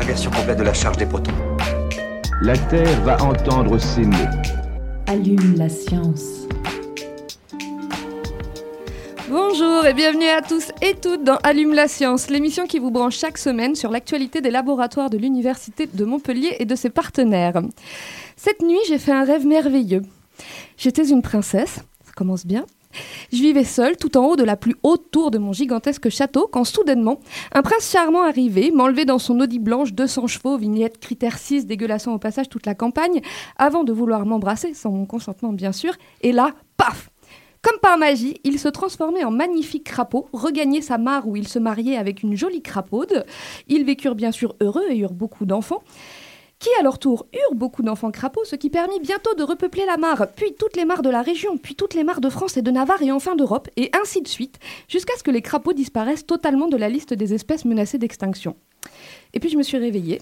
Inversion complète de la charge des protons. La Terre va entendre ces mots. Allume la science. Bonjour et bienvenue à tous et toutes dans Allume la science, l'émission qui vous branche chaque semaine sur l'actualité des laboratoires de l'Université de Montpellier et de ses partenaires. Cette nuit, j'ai fait un rêve merveilleux. J'étais une princesse, ça commence bien. Je vivais seule tout en haut de la plus haute tour de mon gigantesque château quand soudainement, un prince charmant arrivait, m'enlevait dans son Audi blanche 200 chevaux, vignette critère 6 dégueulassant au passage toute la campagne, avant de vouloir m'embrasser, sans mon consentement bien sûr, et là, paf comme par magie, il se transformait en magnifique crapaud, regagnait sa mare où il se mariait avec une jolie crapaude. Ils vécurent bien sûr heureux et eurent beaucoup d'enfants qui à leur tour eurent beaucoup d'enfants crapauds, ce qui permit bientôt de repeupler la mare, puis toutes les mares de la région, puis toutes les mares de France et de Navarre et enfin d'Europe, et ainsi de suite, jusqu'à ce que les crapauds disparaissent totalement de la liste des espèces menacées d'extinction. Et puis je me suis réveillée.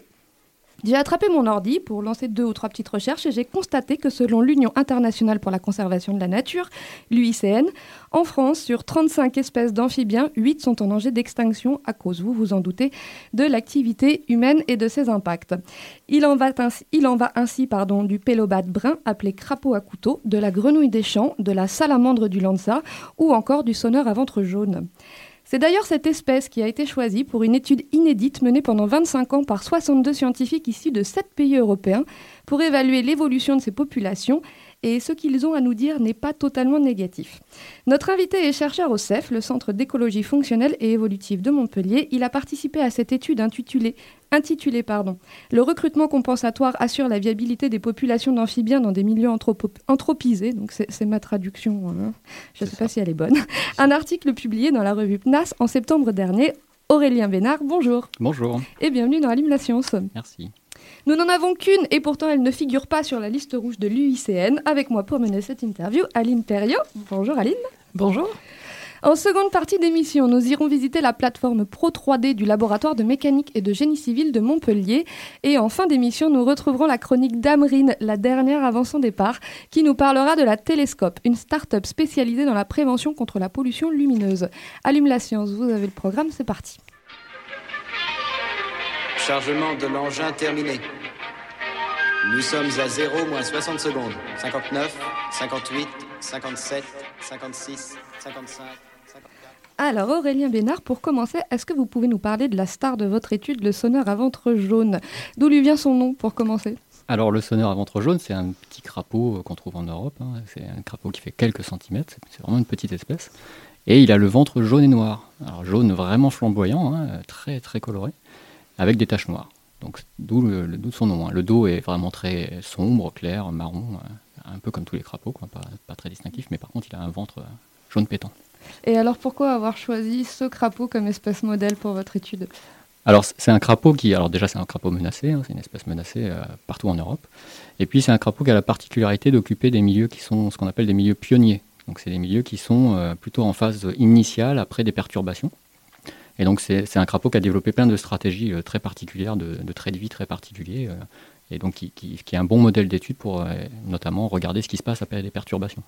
J'ai attrapé mon ordi pour lancer deux ou trois petites recherches et j'ai constaté que selon l'Union internationale pour la conservation de la nature, l'UICN, en France, sur 35 espèces d'amphibiens, 8 sont en danger d'extinction à cause, vous vous en doutez, de l'activité humaine et de ses impacts. Il en va ainsi, du pélobate brun appelé crapaud à couteau, de la grenouille des champs, de la salamandre du Lanza ou encore du sonneur à ventre jaune. C'est d'ailleurs cette espèce qui a été choisie pour une étude inédite menée pendant 25 ans par 62 scientifiques issus de 7 pays européens pour évaluer l'évolution de ces populations et ce qu'ils ont à nous dire n'est pas totalement négatif. Notre invité est chercheur au CEF, le Centre d'écologie fonctionnelle et évolutive de Montpellier. Il a participé à cette étude intitulée, pardon, Le recrutement compensatoire assure la viabilité des populations d'amphibiens dans des milieux anthropisés. Donc c'est ma traduction, hein. je ne sais pas si elle est bonne. Un article publié dans la revue PNAS en septembre dernier. Aurélien Bénard, bonjour. Bonjour. Et bienvenue dans Allume la science. Merci. Nous n'en avons qu'une et pourtant elle ne figure pas sur la liste rouge de l'UICN. Avec moi pour mener cette interview, Aline Perriot. Bonjour Aline. Bonjour. En seconde partie d'émission, nous irons visiter la plateforme Pro 3D du laboratoire de mécanique et de génie civil de Montpellier. Et en fin d'émission, nous retrouverons la chronique d'Amrine, la dernière avant son départ, qui nous parlera de la Télescope, une start-up spécialisée dans la prévention contre la pollution lumineuse. Allume la science, vous avez le programme, c'est parti. Chargement de l'engin terminé. Nous sommes à 0 moins 60 secondes. 59, 58, 57, 56, 55. Alors Aurélien Bénard, pour commencer, est-ce que vous pouvez nous parler de la star de votre étude, le sonneur à ventre jaune? D'où lui vient son nom pour commencer? Alors le sonneur à ventre jaune, c'est un petit crapaud qu'on trouve en Europe. Hein. C'est un crapaud qui fait quelques centimètres, c'est vraiment une petite espèce. Et il a le ventre jaune et noir. Alors jaune vraiment flamboyant, hein, très très coloré, avec des taches noires. Donc d'où le, le, son nom. Hein. Le dos est vraiment très sombre, clair, marron, un peu comme tous les crapauds, quoi, pas, pas, très distinctif, mais par contre il a un ventre jaune pétant. Et alors pourquoi avoir choisi ce crapaud comme espèce modèle pour votre étude? Alors c'est un crapaud qui, alors déjà c'est un crapaud menacé, hein, c'est une espèce menacée euh, partout en Europe. Et puis c'est un crapaud qui a la particularité d'occuper des milieux qui sont ce qu'on appelle des milieux pionniers. Donc c'est des milieux qui sont euh, plutôt en phase initiale après des perturbations. Et donc c'est un crapaud qui a développé plein de stratégies euh, très particulières, de, traits de vie très particuliers, euh, et donc qui, est un bon modèle d'étude pour euh, notamment regarder ce qui se passe après des perturbations.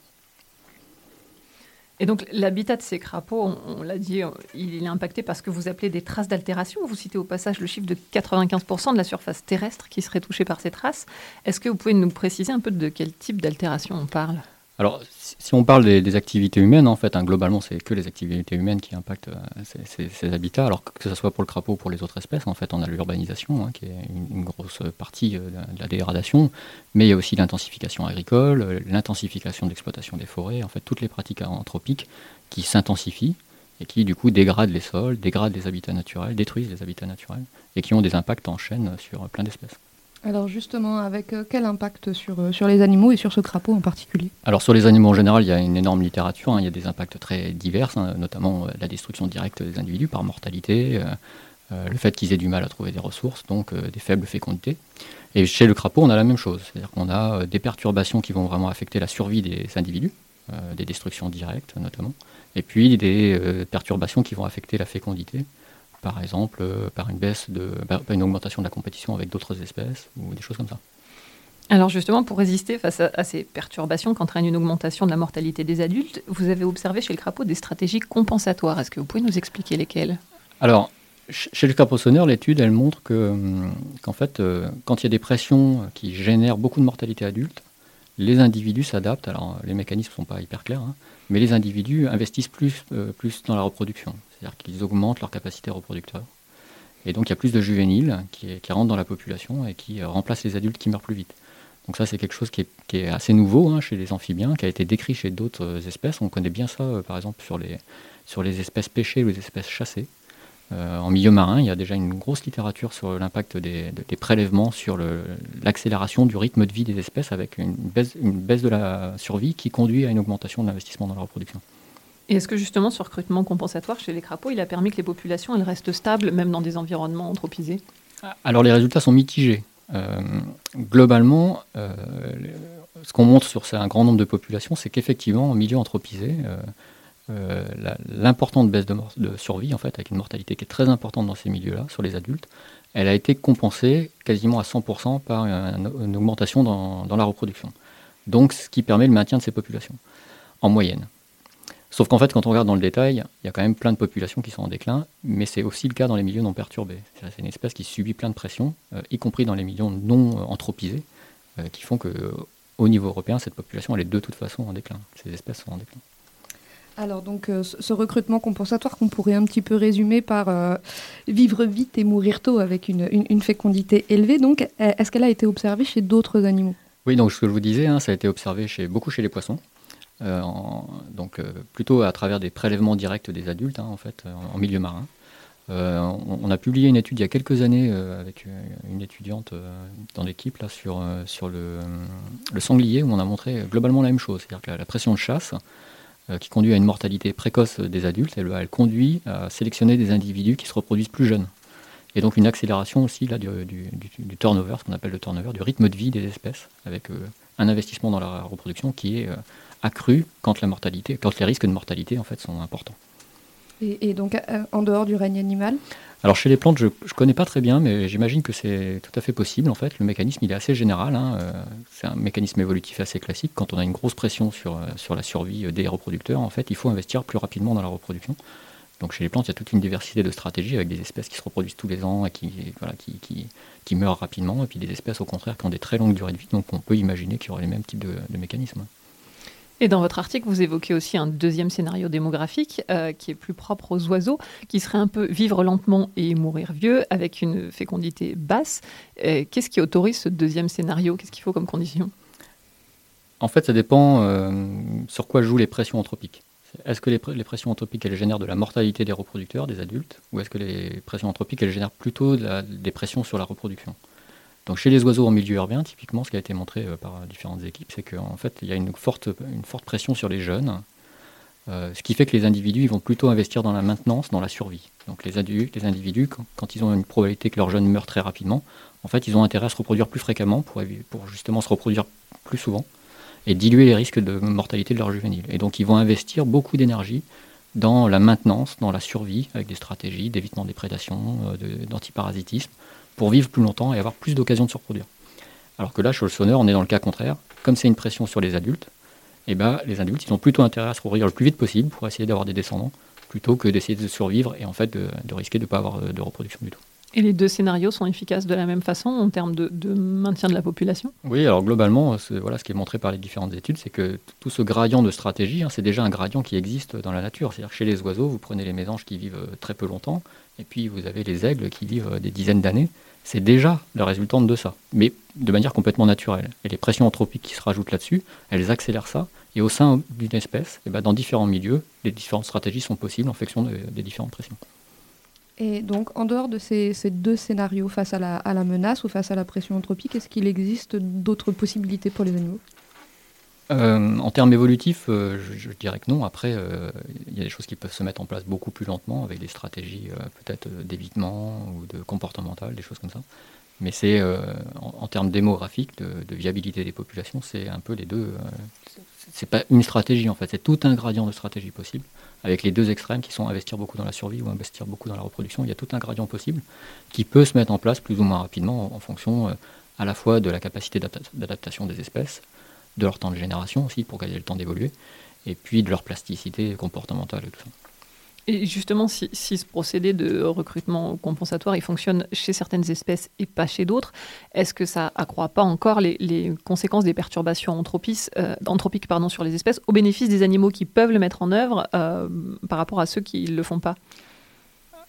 Et donc l'habitat de ces crapauds, on, on l'a dit, il est impacté par ce que vous appelez des traces d'altération. Vous citez au passage le chiffre de 95% de la surface terrestre qui serait touchée par ces traces. Est-ce que vous pouvez nous préciser un peu de quel type d'altération on parle? Alors, si on parle des, activités humaines, en fait, hein, globalement, c'est que les activités humaines qui impactent euh, ces, habitats. Alors que ce soit pour le crapaud ou pour les autres espèces, en fait, on a l'urbanisation, hein, qui est une, grosse partie euh, de la dégradation, mais il y a aussi l'intensification agricole, euh, l'intensification d'exploitation des forêts, en fait, toutes les pratiques anthropiques qui s'intensifient et qui, du coup, dégradent les sols, dégradent les habitats naturels, détruisent les habitats naturels, et qui ont des impacts en chaîne sur plein d'espèces. Alors justement, avec euh, quel impact sur, euh, sur les animaux et sur ce crapaud en particulier? Alors sur les animaux en général, il y a une énorme littérature, hein, il y a des impacts très divers, hein, notamment euh, la destruction directe des individus par mortalité, le fait qu'ils aient du mal à trouver des ressources, donc des faibles fécondités. Et chez le crapaud, on a la même chose, c'est-à-dire qu'on a des perturbations qui vont vraiment affecter la survie des individus, des destructions directes notamment, et puis des perturbations qui vont affecter la fécondité, par exemple par une baisse de, par une augmentation de la compétition avec d'autres espèces ou des choses comme ça. Alors justement, pour résister face à, ces perturbations qu'entraîne une augmentation de la mortalité des adultes, vous avez observé chez le crapaud des stratégies compensatoires. Est-ce que vous pouvez nous expliquer lesquelles? Alors, chez le crapaud sonneur, l'étude, elle montre que, hum, qu'en fait, euh, quand il y a des pressions qui génèrent beaucoup de mortalité adulte, les individus s'adaptent. Alors, les mécanismes ne sont pas hyper clairs, hein, mais les individus investissent plus, euh, plus dans la reproduction. C'est-à-dire qu'ils augmentent leur capacité reproducteur. Et donc, il y a plus de juvéniles qui, rentrent dans la population et qui euh, remplacent les adultes qui meurent plus vite. Donc ça, c'est quelque chose qui est, assez nouveau hein, chez les amphibiens, qui a été décrit chez d'autres euh, espèces. On connaît bien ça, par exemple, sur les, sur les espèces pêchées ou les espèces chassées. Euh, en milieu marin, il y a déjà une grosse littérature sur l'impact des, prélèvements sur l'accélération du rythme de vie des espèces avec une baisse, une baisse de la survie qui conduit à une augmentation de l'investissement dans la reproduction. Et est-ce que justement ce recrutement compensatoire chez les crapauds, il a permis que les populations elles restent stables même dans des environnements anthropisés? Alors les résultats sont mitigés. Euh, globalement, euh, ce qu'on montre sur un grand nombre de populations, c'est qu'effectivement, en milieu anthropisé, euh, l'importante baisse de, survie, en fait, avec une mortalité qui est très importante dans ces milieux-là, sur les adultes, elle a été compensée quasiment à 100% par une, augmentation dans, la reproduction. Donc, ce qui permet le maintien de ces populations, en moyenne. Sauf qu'en fait, quand on regarde dans le détail, il y a quand même plein de populations qui sont en déclin, mais c'est aussi le cas dans les milieux non perturbés. C'est une espèce qui subit plein de pressions, euh, y compris dans les milieux non anthropisés, euh, qui font que, au niveau européen, cette population, elle est de toute façon en déclin. Ces espèces sont en déclin. Alors donc euh, ce recrutement compensatoire qu'on pourrait un petit peu résumer par vivre vite et mourir tôt avec une, fécondité élevée, donc est-ce qu'elle a été observée chez d'autres animaux? Oui, donc ce que je vous disais, hein, ça a été observé chez, beaucoup chez les poissons. Euh, donc euh, plutôt à travers des prélèvements directs des adultes, hein, en fait, euh, en, milieu marin. On, a publié une étude il y a quelques années avec une étudiante dans l'équipe sur le, sanglier où on a montré globalement la même chose, c'est-à-dire que la, pression de chasse qui conduit à une mortalité précoce des adultes, elle, conduit à sélectionner des individus qui se reproduisent plus jeunes. Et donc une accélération aussi là, du, turnover, ce qu'on appelle le turnover, du rythme de vie des espèces, avec un investissement dans la reproduction qui est accru quand la mortalité, quand les risques de mortalité en fait sont importants. Et, donc euh, en dehors du règne animal Alors chez les plantes, je ne connais pas très bien, mais j'imagine que c'est tout à fait possible. En fait, le mécanisme il est assez général. Hein, euh, c'est un mécanisme évolutif assez classique. Quand on a une grosse pression sur, euh, sur la survie des reproducteurs, en fait, il faut investir plus rapidement dans la reproduction. Donc chez les plantes, il y a toute une diversité de stratégies avec des espèces qui se reproduisent tous les ans et qui, voilà, qui, qui, meurent rapidement, et puis des espèces au contraire qui ont des très longues durées de vie. Donc on peut imaginer qu'il y aurait les mêmes types de, de mécanismes. Et dans votre article, vous évoquez aussi un deuxième scénario démographique euh, qui est plus propre aux oiseaux, qui serait un peu vivre lentement et mourir vieux avec une fécondité basse. Euh, qu'est-ce qui autorise ce deuxième scénario? Qu'est-ce qu'il faut comme condition? En fait, ça dépend euh, sur quoi jouent les pressions anthropiques. Est-ce que les, les, pressions anthropiques, elles génèrent de la mortalité des reproducteurs, des adultes, ou est-ce que les pressions anthropiques, elles génèrent plutôt des pressions sur la reproduction? Donc chez les oiseaux en milieu urbain, typiquement, ce qui a été montré euh, par différentes équipes, c'est qu'en fait, il y a une forte, pression sur les jeunes, euh, ce qui fait que les individus vont plutôt investir dans la maintenance, dans la survie. Donc les, adultes, les individus, quand, ils ont une probabilité que leurs jeunes meurent très rapidement, en fait, ils ont intérêt à se reproduire plus fréquemment pour, pour justement se reproduire plus souvent et diluer les risques de mortalité de leurs juvéniles. Et donc ils vont investir beaucoup d'énergie dans la maintenance, dans la survie, avec des stratégies d'évitement des prédations, euh, d'antiparasitisme, pour vivre plus longtemps et avoir plus d'occasions de se reproduire. Alors que là, chez le sonneur, on est dans le cas contraire. Comme c'est une pression sur les adultes, eh ben, les adultes, ils ont plutôt intérêt à se reproduire le plus vite possible pour essayer d'avoir des descendants, plutôt que d'essayer de survivre et en fait de, risquer de ne pas avoir de reproduction du tout. Et les deux scénarios sont efficaces de la même façon en termes de, maintien de la population? Oui, alors globalement, voilà, ce qui est montré par les différentes études, c'est que tout ce gradient de stratégie, hein, c'est déjà un gradient qui existe dans la nature. C'est-à-dire chez les oiseaux, vous prenez les mésanges qui vivent euh, très peu longtemps, et puis vous avez les aigles qui vivent euh, des dizaines d'années c'est déjà la résultante de ça, mais de manière complètement naturelle. Et les pressions anthropiques qui se rajoutent là-dessus, elles accélèrent ça. Et au sein d'une espèce, et eh ben dans différents milieux, les différentes stratégies sont possibles en fonction des différentes pressions. Et donc, en dehors de ces, deux scénarios, face à la, menace ou face à la pression anthropique, est-ce qu'il existe d'autres possibilités pour les animaux? Euh, en termes évolutifs, euh, je, dirais que non. Après, euh, il y a des choses qui peuvent se mettre en place beaucoup plus lentement avec des stratégies peut-être d'évitement ou de comportemental, des choses comme ça. Mais c'est euh, en, termes démographiques, de, viabilité des populations, c'est un peu les deux. euh, c'est pas une stratégie en fait, c'est tout un gradient de stratégie possible avec les deux extrêmes qui sont investir beaucoup dans la survie ou investir beaucoup dans la reproduction. Il y a tout un gradient possible qui peut se mettre en place plus ou moins rapidement en, fonction euh, à la fois de la capacité d'adapta- d'adaptation des espèces, de leur temps de génération aussi pour qu'elles aient le temps d'évoluer, et puis de leur plasticité comportementale et tout ça. Et justement, si, ce procédé de recrutement compensatoire il fonctionne chez certaines espèces et pas chez d'autres, est-ce que ça accroît pas encore les, conséquences des perturbations anthropiques, euh, anthropiques pardon, sur les espèces au bénéfice des animaux qui peuvent le mettre en œuvre euh, par rapport à ceux qui ne le font pas?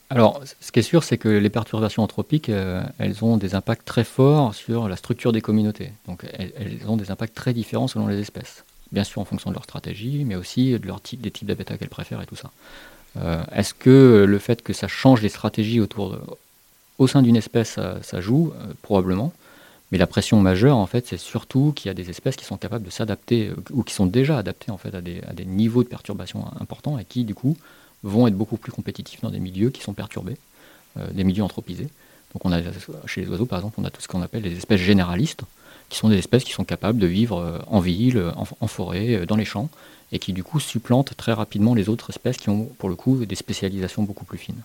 Alors, ce qui est sûr, c'est que les perturbations anthropiques, euh, elles ont des impacts très forts sur la structure des communautés. Donc, elles, elles ont des impacts très différents selon les espèces. Bien sûr, en fonction de leur stratégie, mais aussi de leur type, des types d'habitats qu'elles préfèrent et tout ça. Euh, Est-ce que le fait que ça change les stratégies autour au sein d'une espèce, ça, joue? Euh, Probablement. Mais la pression majeure, en fait, c'est surtout qu'il y a des espèces qui sont capables de s'adapter, euh, ou qui sont déjà adaptées, en fait, à des, niveaux de perturbation importants et qui, du coup, vont être beaucoup plus compétitifs dans des milieux qui sont perturbés, des milieux anthropisés. Donc on a chez les oiseaux par exemple, on a tout ce qu'on appelle les espèces généralistes, qui sont des espèces qui sont capables de vivre en ville, en, forêt, dans les champs, et qui du coup supplantent très rapidement les autres espèces qui ont pour le coup des spécialisations beaucoup plus fines.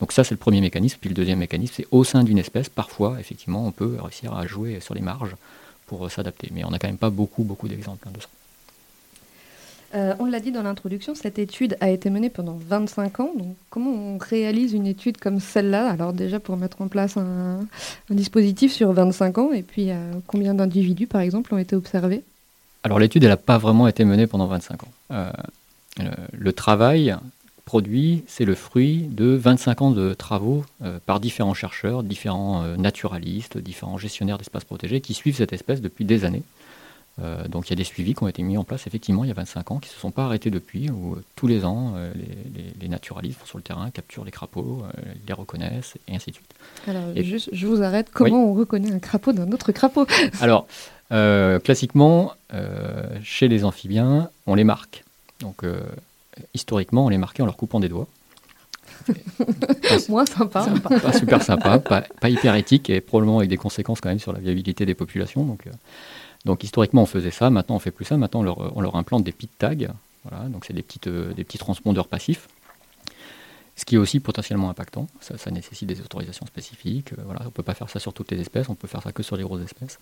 Donc ça c'est le premier mécanisme, puis le deuxième mécanisme c'est au sein d'une espèce, parfois effectivement on peut réussir à jouer sur les marges pour euh, s'adapter, mais on n'a quand même pas beaucoup beaucoup d'exemples hein, de ça. Euh, on l'a dit dans l'introduction, cette étude a été menée pendant 25 ans. Donc, comment on réalise une étude comme celle-là? Alors déjà pour mettre en place un, dispositif sur 25 ans, et puis euh, combien d'individus, par exemple, ont été observés? Alors l'étude, elle n'a pas vraiment été menée pendant 25 ans. Euh, le, le travail produit, c'est le fruit de 25 ans de travaux euh, par différents chercheurs, différents euh, naturalistes, différents gestionnaires d'espaces protégés qui suivent cette espèce depuis des années. Donc il y a des suivis qui ont été mis en place effectivement il y a 25 ans, qui ne se sont pas arrêtés depuis, où tous les ans, les, les- les naturalistes vont sur le terrain, capturent les crapauds, les reconnaissent, et ainsi de suite. Alors Et- juste, je vous arrête. Comment on reconnaît un crapaud d'un autre crapaud? Alors, euh, classiquement, euh, chez les amphibiens, on les marque. Donc, euh, historiquement, on les marquait en leur coupant des doigts. Moins sympa. Pas, pas super sympa, pas, pas hyper éthique et probablement avec des conséquences quand même sur la viabilité des populations. Donc, donc historiquement, on faisait ça. Maintenant, on fait plus ça. Maintenant, on leur, on leur implante des pit tags. Voilà, donc c'est des, petites, des petits transpondeurs passifs. Ce qui est aussi potentiellement impactant. Ça, ça nécessite des autorisations spécifiques. Euh, voilà, on ne peut pas faire ça sur toutes les espèces. On peut faire ça que sur les grosses espèces.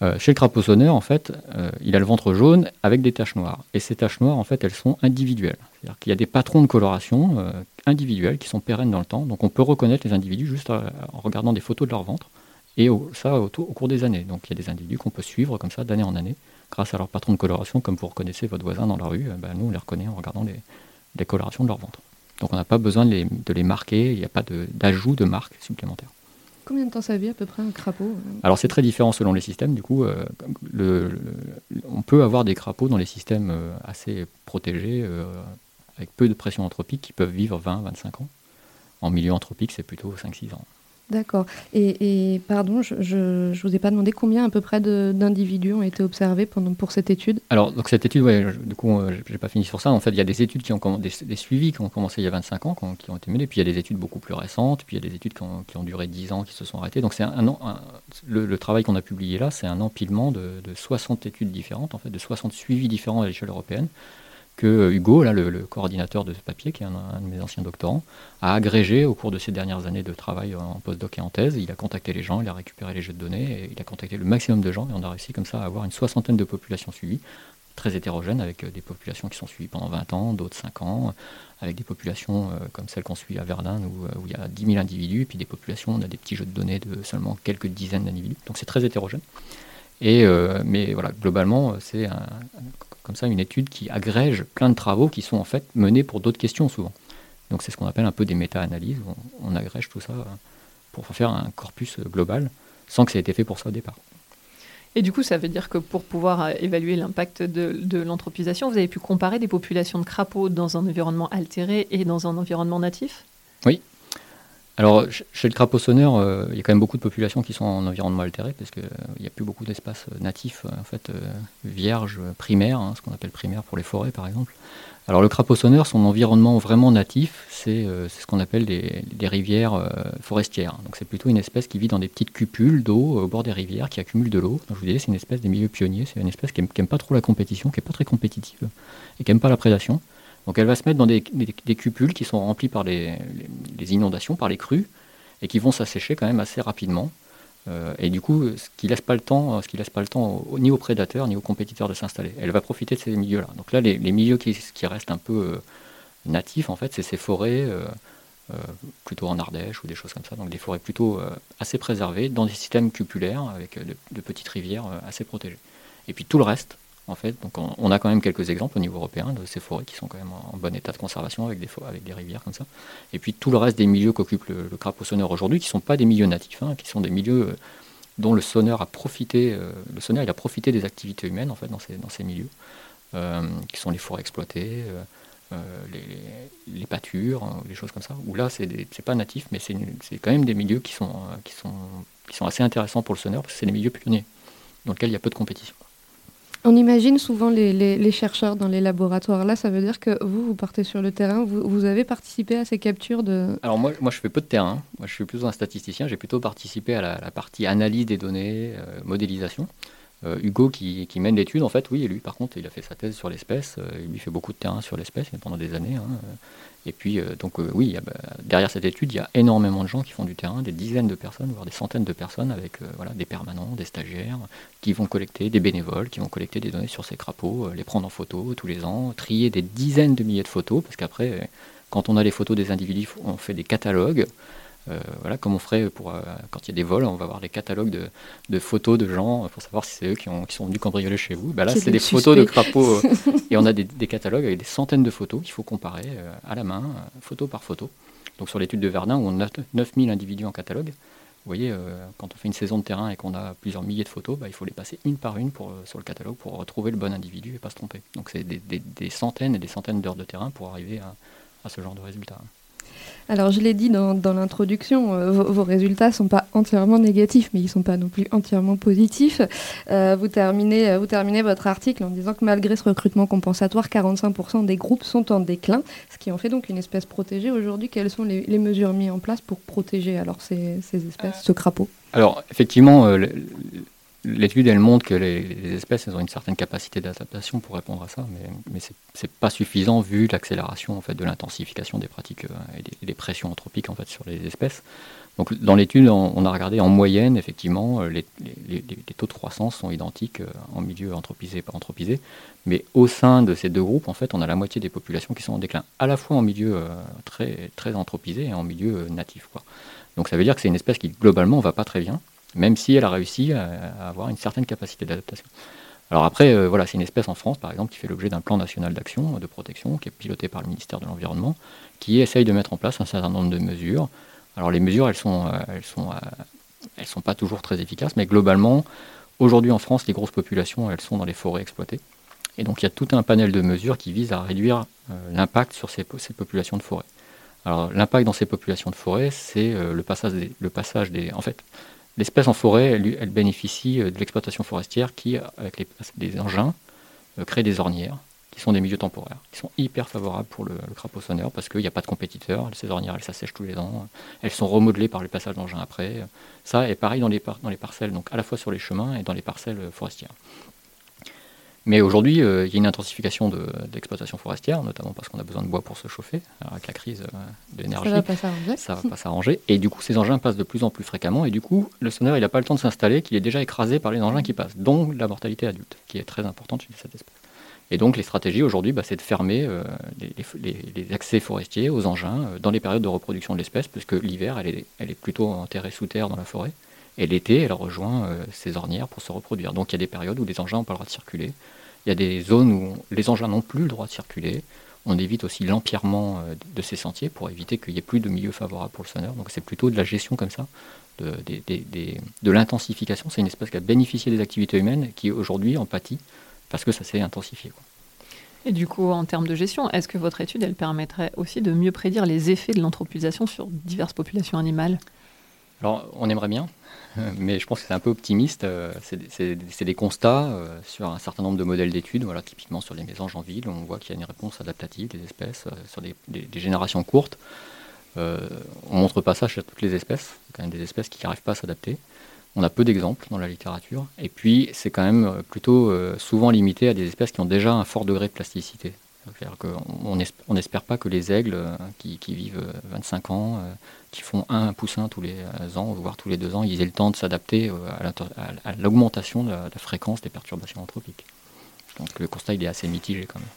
Euh, chez le crapaud sonneur, en fait, euh, il a le ventre jaune avec des taches noires. Et ces taches noires, en fait, elles sont individuelles. C'est-à-dire qu'il y a des patrons de coloration euh, individuels qui sont pérennes dans le temps. Donc on peut reconnaître les individus juste en regardant des photos de leur ventre. Et ça au, cours des années. Donc il y a des individus qu'on peut suivre comme ça d'année en année grâce à leur patron de coloration. Comme vous reconnaissez votre voisin dans la rue, ben, nous on les reconnaît en regardant les, colorations de leur ventre. Donc on n'a pas besoin de les, de marquer, il n'y a pas de- d'ajout de, marque supplémentaire. Combien de temps ça vit à peu près un crapaud euh Alors c'est très différent selon les systèmes. Du coup, euh, on peut avoir des crapauds dans les systèmes euh, assez protégés, avec peu de pression anthropique, qui peuvent vivre 20-25 ans. En milieu anthropique, c'est plutôt 5-6 ans. D'accord. Et, pardon, je ne vous ai pas demandé combien à peu près d'individus ont été observés pour cette étude? Alors, donc cette étude, je- du coup, euh, j'ai pas fini sur ça. En fait, il y a des études qui ont des, suivis qui ont commencé il y a 25 ans, qui ont, été menés, puis il y a des études beaucoup plus récentes, puis il y a des études qui ont, duré 10 ans, qui se sont arrêtées. Donc, c'est un, an- un- le, le travail qu'on a publié là, c'est un empilement de, de 60 études différentes, en fait, de 60 suivis différents à l'échelle européenne, que Hugo, le, coordinateur de ce papier, qui est un, de mes anciens doctorants, a agrégé au cours de ces dernières années de travail en postdoc et en thèse. Il a contacté les gens, il a récupéré les jeux de données, et il a contacté le maximum de gens, et on a réussi comme ça à avoir une soixantaine de populations suivies, très hétérogènes, avec euh, des populations qui sont suivies pendant 20 ans, d'autres 5 ans, avec des populations euh, comme celles qu'on suit à Verdun, où, euh, il y a 10 000 individus, puis des populations, on a des petits jeux de données de seulement quelques dizaines d'individus. Donc c'est très hétérogène. Et, euh, mais voilà, globalement, c'est un- comme ça une étude qui agrège plein de travaux qui sont en fait menés pour d'autres questions souvent. Donc c'est ce qu'on appelle un peu des méta-analyses. On, on agrège tout ça euh, pour faire un corpus euh, global sans que ça ait été fait pour ça au départ. Et du coup, ça veut dire que pour pouvoir évaluer l'impact de, de l'anthropisation, vous avez pu comparer des populations de crapauds dans un environnement altéré et dans un environnement natif? Oui. Alors, chez le crapaud sonneur, euh, il y a quand même beaucoup de populations qui sont en environnement altéré, parce qu'il n'y a plus beaucoup d'espaces natifs, en fait, vierges, primaires, hein, ce qu'on appelle primaires pour les forêts, par exemple. Alors le crapaud sonneur, son environnement vraiment natif, c'est euh, ce qu'on appelle des, rivières euh, forestières. C'est plutôt une espèce qui vit dans des petites cupules d'eau au bord des rivières, qui accumule de l'eau. Je vous disais, c'est une espèce des milieux pionniers, c'est une espèce qui n'aime pas trop la compétition, qui n'est pas très compétitive et qui n'aime pas la prédation. Donc elle va se mettre dans des, cupules qui sont remplies par les, inondations, par les crues, et qui vont s'assécher quand même assez rapidement. Euh, et du coup, ce qui laisse pas le temps, qui laisse pas le temps ni aux prédateurs ni aux compétiteurs de s'installer. Elle va profiter de ces milieux-là. Donc là, les, milieux qui, restent un peu euh, natifs, en fait, c'est ces forêts, euh, plutôt en Ardèche ou des choses comme ça. Donc des forêts plutôt assez préservées, dans des systèmes cupulaires avec de petites rivières assez protégées. Et puis tout le reste, en fait. Donc on, a quand même quelques exemples au niveau européen de ces forêts qui sont quand même en, bon état de conservation avec des, avec des rivières comme ça. Et puis tout le reste des milieux qu'occupe le, crapaud sonneur aujourd'hui, qui ne sont pas des milieux natifs, hein, qui sont des milieux euh, dont le sonneur a profité, euh, le sonneur a profité des activités humaines dans ces, milieux, euh, qui sont les forêts exploitées. les, pâtures, hein, les choses comme ça. Où là, c'est pas natif, mais c'est quand même des milieux qui sont, qui, sont, qui sont assez intéressants pour le sonneur, parce que c'est des milieux pionniers, dans lesquels il y a peu de compétition. On imagine souvent les, chercheurs dans les laboratoires. Là, ça veut dire que vous, vous partez sur le terrain, vous, avez participé à ces captures de... Alors moi, moi, je fais peu de terrain. Moi, je suis plutôt un statisticien. J'ai plutôt participé à la, partie analyse des données, euh, modélisation. Euh, Hugo, qui, mène l'étude, en fait, oui, lui, par contre, il a fait sa thèse sur l'espèce. Euh, il lui fait beaucoup de terrain sur l'espèce pendant des années. Hein, et puis, euh, donc, euh, oui, bah, derrière cette étude, il y a énormément de gens qui font du terrain, des dizaines de personnes, voire des centaines de personnes, avec euh, voilà, des permanents, des stagiaires, qui vont collecter, des bénévoles, qui vont collecter des données sur ces crapauds, les prendre en photo tous les ans, trier des dizaines de milliers de photos, parce qu'après, quand on a les photos des individus, on fait des catalogues. Euh, voilà, comme on ferait pour, euh, quand il y a des vols, on va avoir des catalogues de, photos de gens pour savoir si c'est eux qui, ont, qui, sont venus cambrioler chez vous. Bah là, c'est des photos de crapauds euh, et on a des, catalogues avec des centaines de photos qu'il faut comparer à la main, photo par photo. Donc sur l'étude de Verdun, où on a 9000 individus en catalogue, vous voyez, quand on fait une saison de terrain et qu'on a plusieurs milliers de photos, bah, il faut les passer une par une pour, sur le catalogue pour retrouver le bon individu et pas se tromper. Donc c'est des, centaines et des centaines d'heures de terrain pour arriver à ce genre de résultats. Alors, je l'ai dit dans, l'introduction, euh, vos, résultats ne sont pas entièrement négatifs, mais ils ne sont pas non plus entièrement positifs. Euh, vous, terminez, euh, vous terminez votre article en disant que malgré ce recrutement compensatoire, 45% des groupes sont en déclin, ce qui en fait donc une espèce protégée. Aujourd'hui, quelles sont les, mesures mises en place pour protéger alors ces, ces espèces, ce crapaud? Alors, effectivement, L'étude, montre que les, espèces elles ont une certaine capacité d'adaptation pour répondre à ça, mais, mais ce n'est pas suffisant vu l'accélération en fait, de l'intensification des pratiques euh, et des, pressions anthropiques en fait, sur les espèces. Dans l'étude, on, a regardé en moyenne, effectivement, euh, les, taux de croissance sont identiques euh, en milieu anthropisé et pas anthropisé, mais au sein de ces deux groupes, en fait, on a la moitié des populations qui sont en déclin, à la fois en milieu très, très anthropisé et en milieu natif. Donc ça veut dire que c'est une espèce qui, globalement, va pas très bien même si elle a réussi à, avoir une certaine capacité d'adaptation. Alors après, euh, voilà, c'est une espèce en France, par exemple, qui fait l'objet d'un plan national d'action, de protection, qui est piloté par le ministère de l'Environnement, qui essaye de mettre en place un certain nombre de mesures. Alors les mesures, elles sont, euh, elles sont, euh, elles sont pas toujours très efficaces, mais globalement, aujourd'hui en France, les grosses populations, elles sont dans les forêts exploitées. Et donc il y a tout un panel de mesures qui visent à réduire l'impact sur ces, populations de forêt. Alors l'impact dans ces populations de forêt, c'est le passage des, le passage des, en fait, L'espèce en forêt, elle, bénéficie euh, de l'exploitation forestière qui, avec les, engins, euh, crée des ornières, qui sont des milieux temporaires, qui sont hyper favorables pour le, crapaud sonneur parce qu'il n'y a pas de compétiteurs. Ces ornières, elles s'assèchent tous les ans. Elles sont remodelées par le passage d'engins après. Ça est pareil dans les, dans les parcelles, donc à la fois sur les chemins et dans les parcelles forestières. Mais aujourd'hui, euh, il y a une intensification de, l'exploitation forestière, notamment parce qu'on a besoin de bois pour se chauffer. avec la crise euh, de l'énergie, ça va pas s'arranger. Ça va pas s'arranger. Et du coup, ces engins passent de plus en plus fréquemment. Et du coup, le sonneur, il n'a pas le temps de s'installer, qu'il est déjà écrasé par les engins qui passent. Donc, la mortalité adulte, qui est très importante chez cette espèce. Et donc, les stratégies aujourd'hui, bah, c'est de fermer euh, les, accès forestiers aux engins dans les périodes de reproduction de l'espèce, puisque l'hiver, elle est, elle est plutôt enterrée sous terre dans la forêt. Et l'été, elle rejoint ces ornières pour se reproduire. Donc il y a des périodes où les engins n'ont pas le droit de circuler. Il y a des zones où les engins n'ont plus le droit de circuler. On évite aussi l'empierrement euh, de ces sentiers pour éviter qu'il n'y ait plus de milieu favorable pour le sonneur. Donc c'est plutôt de la gestion comme ça, de, de, l'intensification. C'est une espèce qui a bénéficié des activités humaines qui aujourd'hui en pâtit parce que ça s'est intensifié. Et du coup, en termes de gestion, est-ce que votre étude, elle permettrait aussi de mieux prédire les effets de l'anthropisation sur diverses populations animales? Alors, on aimerait bien, mais je pense que c'est un peu optimiste. Euh, c'est des constats euh, sur un certain nombre de modèles d'études, voilà, typiquement sur les mésanges en ville, on voit qu'il y a une réponse adaptative des espèces euh, sur des, générations courtes. on ne montre pas ça chez toutes les espèces, a quand même des espèces qui n'arrivent pas à s'adapter. On a peu d'exemples dans la littérature. Et puis, c'est quand même plutôt souvent limité à des espèces qui ont déjà un fort degré de plasticité. C'est-à-dire qu'on n'espère pas que les aigles euh, qui, vivent 25 ans, qui font un poussin tous les ans, voire tous les deux ans, ils aient le temps de s'adapter à l'augmentation de, la fréquence des perturbations anthropiques. Donc le constat il est assez mitigé quand même.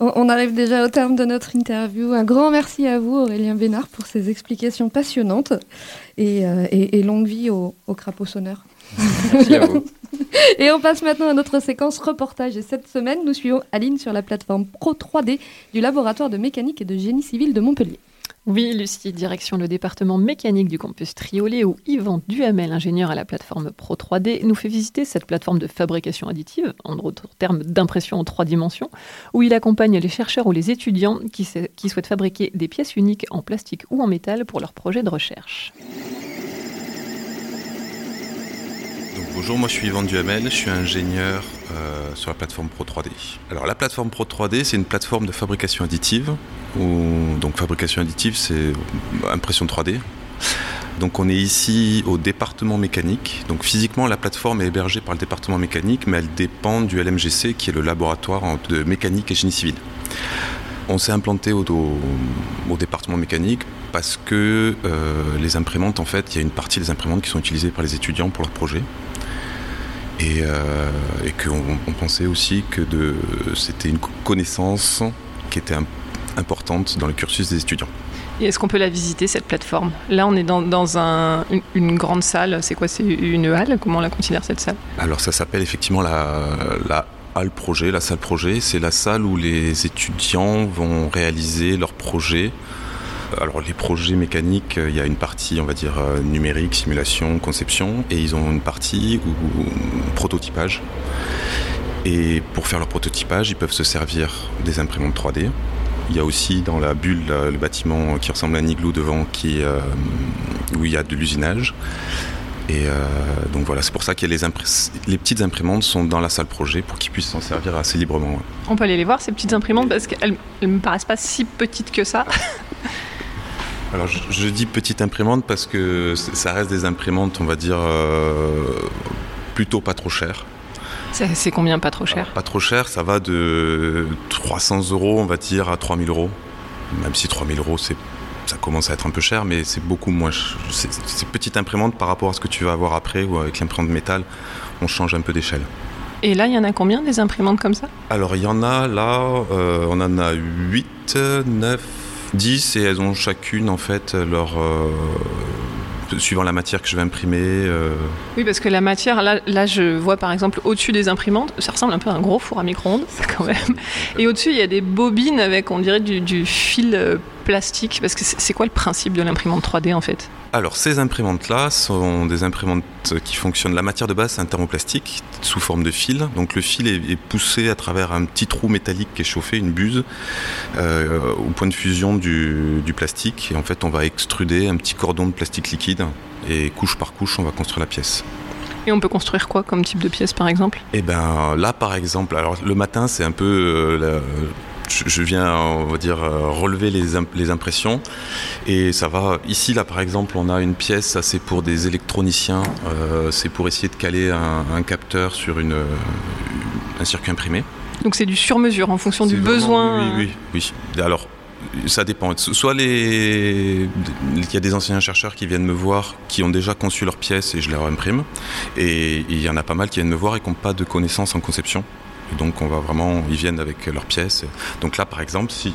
On arrive déjà au terme de notre interview. Un grand merci à vous, Aurélien Bénard, pour ces explications passionnantes et, euh, longue vie au, crapaud sonneur. Merci à vous. et on passe maintenant à notre séquence reportage. Et cette semaine, nous suivons Aline sur la plateforme Pro 3D du laboratoire de mécanique et de génie civil de Montpellier. Oui, Lucie, direction le département mécanique du campus Triolet où Yvan Duhamel, ingénieur à la plateforme Pro 3D, nous fait visiter cette plateforme de fabrication additive, en d'autres termes d'impression en trois dimensions, où il accompagne les chercheurs ou les étudiants qui, qui souhaitent fabriquer des pièces uniques en plastique ou en métal pour leur projet de recherche. Bonjour, moi je suis Yvan Duhamel, je suis ingénieur euh, sur la plateforme Pro 3D. Alors la plateforme Pro 3D, c'est une plateforme de fabrication additive. donc fabrication additive, c'est impression 3D. Donc on est ici au département mécanique. Donc physiquement, la plateforme est hébergée par le département mécanique, mais elle dépend du LMGC, qui est le laboratoire de mécanique et génie civil. On s'est implanté au, département mécanique parce que euh, les imprimantes, en fait, il y a une partie des imprimantes qui sont utilisées par les étudiants pour leur projet. Et, euh, qu'on pensait aussi que c'était une connaissance qui était importante dans le cursus des étudiants. Et est-ce qu'on peut la visiter, cette plateforme? Là, on est dans, une, grande salle. C'est quoi? C'est une halle? Comment on la considère, cette salle? Alors, ça s'appelle effectivement la, la halle projet, la salle projet. C'est la salle où les étudiants vont réaliser leurs projets alors les projets mécaniques, euh, il y a une partie, on va dire, euh, numérique, simulation, conception, et ils ont une partie où, prototypage. Et pour faire leur prototypage, ils peuvent se servir des imprimantes 3D. Il y a aussi dans la bulle le bâtiment qui ressemble à un igloo devant qui, euh, où il y a de l'usinage. Et donc voilà, c'est pour ça que les, les, petites imprimantes sont dans la salle projet pour qu'ils puissent s'en servir assez librement. On peut aller les voir, ces petites imprimantes, parce qu'elles ne me paraissent pas si petites que ça. Alors je, dis petite imprimante parce que ça reste des imprimantes, on va dire, euh, plutôt pas trop chères. C'est combien pas trop cher Pas trop cher, ça va de 300 euros, on va dire, à 3000 euros. Même si 3000 euros, ça commence à être un peu cher, mais c'est beaucoup moins. C'est petite imprimante par rapport à ce que tu vas avoir après ou avec l'imprimante métal, on change un peu d'échelle. Et là, il y en a combien des imprimantes comme ça? Alors, il y en a là, euh, on en a 8, 9, 10 et elles ont chacune en fait leur euh, suivant la matière que je vais imprimer. Euh. Oui, parce que la matière, là, je vois par exemple au-dessus des imprimantes, ça ressemble un peu à un gros four à micro-ondes, quand même. Et au-dessus, il y a des bobines avec, on dirait, du, du fil euh, plastique. Parce que c'est quoi le principe de l'imprimante 3D en fait? Alors ces imprimantes-là sont des imprimantes qui fonctionnent. La matière de base, c'est un thermoplastique sous forme de fil. Donc le fil est, poussé à travers un petit trou métallique qui est chauffé, une buse, euh, au point de fusion du, plastique. Et en fait, on va extruder un petit cordon de plastique liquide et couche par couche, on va construire la pièce. Et on peut construire quoi comme type de pièce par exemple? Eh ben là par exemple, alors le matin c'est un peu euh, je viens, on va dire, euh, relever les, les, impressions. Et ça va. Ici, là, par exemple, on a une pièce, ça c'est pour des électroniciens. Euh, c'est pour essayer de caler un, capteur sur une, un circuit imprimé. Donc c'est du sur-mesure en fonction du besoin. Oui, oui, oui. Alors, ça dépend. Soit les, il y a des anciens chercheurs qui viennent me voir, qui ont déjà conçu leur pièce et je leur imprime. Et il y en a pas mal qui viennent me voir et qui n'ont pas de connaissances en conception donc on va vraiment, ils viennent avec leurs pièces. Donc là par exemple, si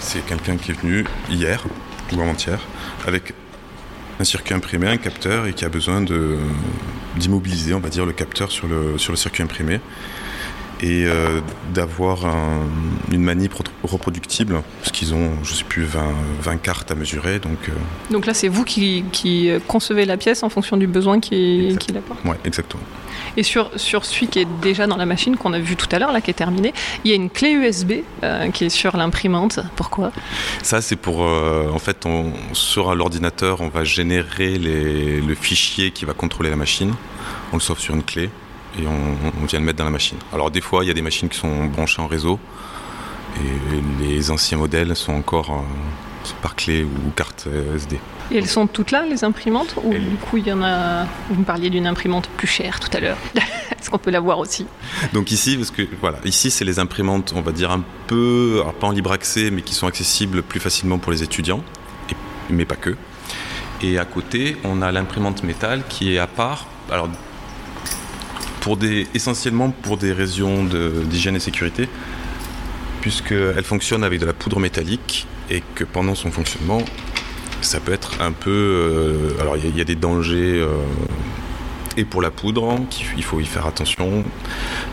c'est quelqu'un qui est venu hier ou avant-hier avec un circuit imprimé, un capteur et qui a besoin d'immobiliser, on va dire, le capteur sur le circuit imprimé. Et euh, d'avoir un- une manip re- reproductible, parce qu'ils ont, je sais plus, 20, 20 cartes à mesurer, donc euh, Donc là, c'est vous qui, qui euh, concevez la pièce en fonction du besoin qui- qu'il apporte. ouais, exactement. Et sur, sur celui qui est déjà dans la machine, qu'on a vu tout à l'heure, là, qui est terminé, il y a une clé USB euh, qui est sur l'imprimante. Pourquoi? Ça, c'est pour, en fait, on, sur l'ordinateur, on va générer les- le fichier qui va contrôler la machine, on le sauve sur une clé, et on, on vient le mettre dans la machine. Alors des fois, il y a des machines qui sont branchées en réseau, et les anciens modèles sont encore euh, par clé ou carte euh, SD. Et elles sont toutes là, les imprimantes Ou du coup, il y en a. Vous me parliez d'une imprimante plus chère tout à l'heure. Est-ce qu'on peut la voir aussi? Donc ici, parce que voilà, ici c'est les imprimantes, on va dire un peu, alors pas en libre accès, mais qui sont accessibles plus facilement pour les étudiants, et- mais pas que. Et à côté, on a l'imprimante métal qui est à part. Alors essentiellement pour des raisons d'hygiène et sécurité, puisqu'elle fonctionne avec de la poudre métallique et que pendant son fonctionnement, ça peut être un peu. euh, alors il y a- des dangers. euh, et pour la poudre, qu'il- il faut y faire attention,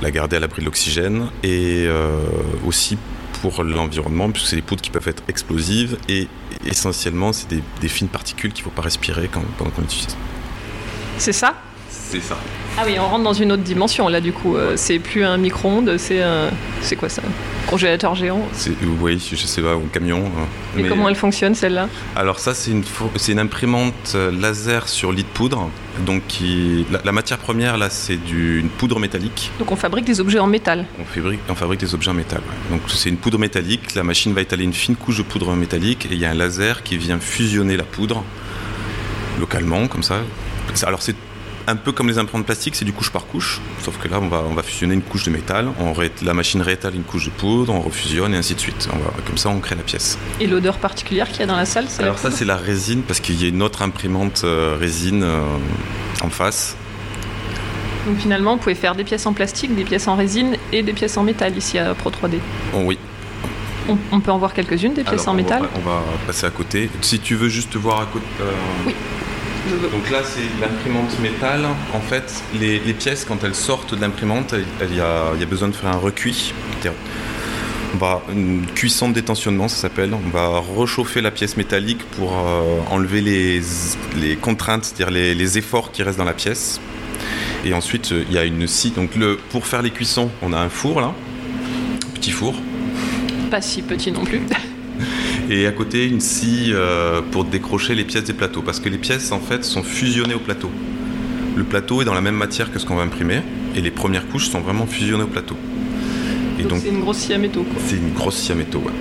la garder à l'abri de l'oxygène, et euh, aussi pour l'environnement, puisque c'est des poudres qui peuvent être explosives, et essentiellement, c'est des, fines particules qu'il ne faut pas respirer pendant qu'on utilise. C'est ça? C'est ça. Ah oui, on rentre dans une autre dimension là, du coup. Euh, c'est plus un micro-ondes, c'est un. C'est quoi ça Un congélateur géant? C'est, oui, je sais pas, un camion. Et Mais- comment elle fonctionne celle-là? Alors ça, c'est une, fo- c'est une imprimante euh, laser sur lit de poudre. Donc qui, la, la matière première, là, c'est du- une poudre métallique. Donc on fabrique des objets en métal. On fabrique, on fabrique des objets en métal. ouais. Donc c'est une poudre métallique. La machine va étaler une fine couche de poudre métallique et il y a un laser qui vient fusionner la poudre localement, comme ça. Alors c'est un peu comme les imprimantes plastiques, c'est du couche par couche. Sauf que là, on va, on va fusionner une couche de métal. On ré- la machine réétale une couche de poudre, on refusionne et ainsi de suite. On va- comme ça, on crée la pièce. Et l'odeur particulière qu'il y a dans la salle, c'est la Alors ça, c'est la résine parce qu'il y a une autre imprimante euh, résine euh, en face. Donc finalement, vous pouvez faire des pièces en plastique, des pièces en résine et des pièces en métal ici à Pro 3D. Oh, oui. On, on peut en voir quelques-unes des pièces Alors, en on va- métal on va passer à côté. Si tu veux juste voir à côté. euh, Oui. Donc là, c'est l'imprimante métal. En fait, les, pièces, quand elles sortent de l'imprimante, il y, a, besoin de faire un recuit. On va, une cuisson de détentionnement, ça s'appelle. On va rechauffer la pièce métallique pour euh, enlever les, contraintes, c'est-à-dire les, les efforts qui restent dans la pièce. Et ensuite, il y a une scie. Donc, le, pour faire les cuissons, on a un four là, petit four. Pas si petit non plus. Et à côté, une scie euh, pour décrocher les pièces des plateaux. Parce que les pièces, en fait, sont fusionnées au plateau. Le plateau est dans la même matière que ce qu'on va imprimer. Et les premières couches sont vraiment fusionnées au plateau. Et Donc c'est une grosse scie à métaux. Quoi. c'est une grosse scie à métaux, ouais.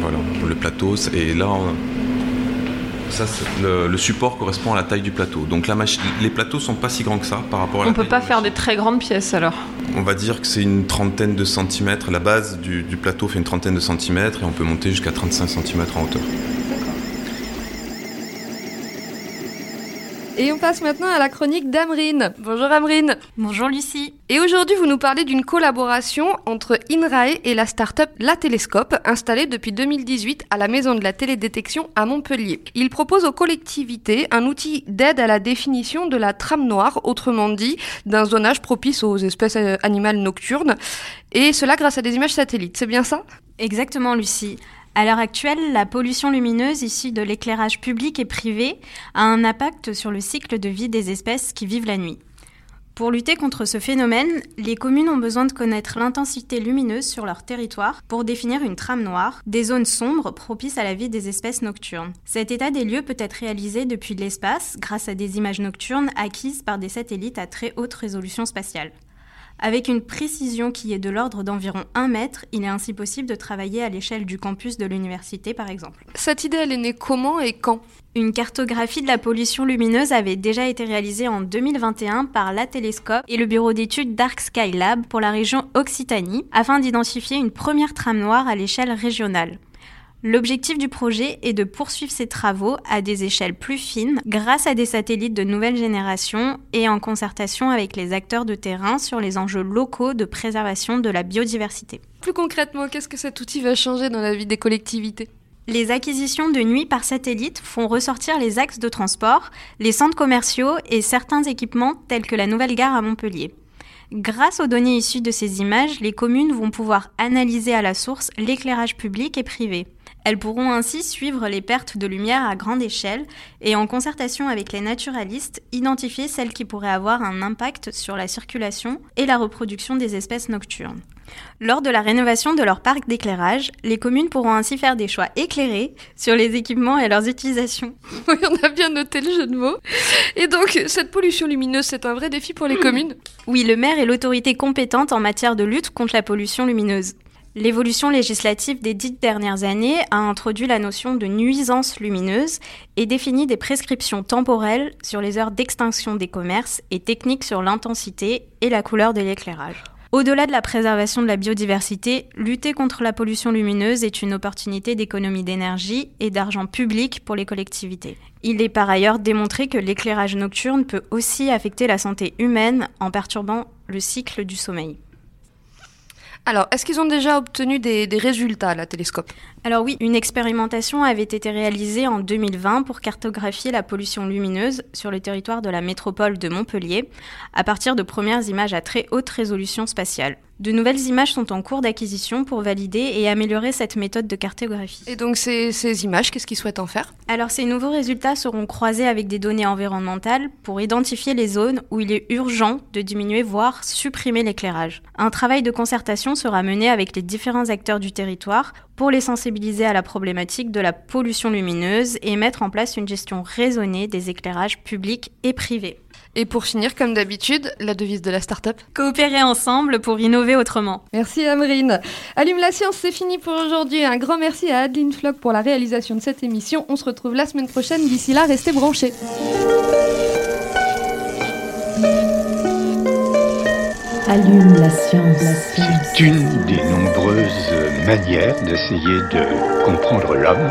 Voilà, le plateau. Et là, on- ça, le, le support correspond à la taille du plateau. Donc la les plateaux sont pas si grands que ça par rapport à la On peut pas faire des très grandes pièces alors. on va dire que c'est une trentaine de centimètres. La base du, du plateau fait une trentaine de centimètres et on peut monter jusqu'à 35 centimètres en hauteur. Et on passe maintenant à la chronique d'Amrine. Bonjour Amrine. Bonjour Lucie. Et aujourd'hui, vous nous parlez d'une collaboration entre INRAE et la start-up La Télescope, installée depuis 2018 à la Maison de la Télédétection à Montpellier. Il propose aux collectivités un outil d'aide à la définition de la trame noire, autrement dit, d'un zonage propice aux espèces euh, animales nocturnes, et cela grâce à des images satellites. C'est bien ça? Exactement Lucie. À l'heure actuelle, la pollution lumineuse issue de l'éclairage public et privé a un impact sur le cycle de vie des espèces qui vivent la nuit. Pour lutter contre ce phénomène, les communes ont besoin de connaître l'intensité lumineuse sur leur territoire pour définir une trame noire, des zones sombres propices à la vie des espèces nocturnes. Cet état des lieux peut être réalisé depuis l'espace grâce à des images nocturnes acquises par des satellites à très haute résolution spatiale. Avec une précision qui est de l'ordre d'environ 1 mètre, il est ainsi possible de travailler à l'échelle du campus de l'université par exemple. Cette idée, elle est née comment et quand? Une cartographie de la pollution lumineuse avait déjà été réalisée en 2021 par la Télescope et le bureau d'études Dark Sky Lab pour la région Occitanie afin d'identifier une première trame noire à l'échelle régionale. L'objectif du projet est de poursuivre ces travaux à des échelles plus fines grâce à des satellites de nouvelle génération et en concertation avec les acteurs de terrain sur les enjeux locaux de préservation de la biodiversité. Plus concrètement, qu'est-ce que cet outil va changer dans la vie des collectivités? Les acquisitions de nuit par satellite font ressortir les axes de transport, les centres commerciaux et certains équipements tels que la nouvelle gare à Montpellier. Grâce aux données issues de ces images, les communes vont pouvoir analyser à la source l'éclairage public et privé. Elles pourront ainsi suivre les pertes de lumière à grande échelle et en concertation avec les naturalistes, identifier celles qui pourraient avoir un impact sur la circulation et la reproduction des espèces nocturnes. Lors de la rénovation de leur parc d'éclairage, les communes pourront ainsi faire des choix éclairés sur les équipements et leurs utilisations. Oui, on a bien noté le jeu de mots. Et donc, cette pollution lumineuse, c'est un vrai défi pour les communes Oui, le maire est l'autorité compétente en matière de lutte contre la pollution lumineuse. L'évolution législative des dix dernières années a introduit la notion de nuisance lumineuse et défini des prescriptions temporelles sur les heures d'extinction des commerces et techniques sur l'intensité et la couleur de l'éclairage. Au-delà de la préservation de la biodiversité, lutter contre la pollution lumineuse est une opportunité d'économie d'énergie et d'argent public pour les collectivités. Il est par ailleurs démontré que l'éclairage nocturne peut aussi affecter la santé humaine en perturbant le cycle du sommeil. Alors, est-ce qu'ils ont déjà obtenu des, résultats la télescope? Alors oui, une expérimentation avait été réalisée en 2020 pour cartographier la pollution lumineuse sur le territoire de la métropole de Montpellier à partir de premières images à très haute résolution spatiale. De nouvelles images sont en cours d'acquisition pour valider et améliorer cette méthode de cartographie. Et donc ces, ces images, qu'est-ce qu'ils souhaitent en faire? Alors ces nouveaux résultats seront croisés avec des données environnementales pour identifier les zones où il est urgent de diminuer, voire supprimer l'éclairage. Un travail de concertation sera mené avec les différents acteurs du territoire pour les sensibiliser à la problématique de la pollution lumineuse et mettre en place une gestion raisonnée des éclairages publics et privés. Et pour finir, comme d'habitude, la devise de la start-up Coopérer ensemble pour innover autrement. Merci Amrine. Allume la science, c'est fini pour aujourd'hui. Un grand merci à Adeline Flock pour la réalisation de cette émission. On se retrouve la semaine prochaine. D'ici là, restez branchés. Allume la science. C'est une des nombreuses manières d'essayer de comprendre l'homme.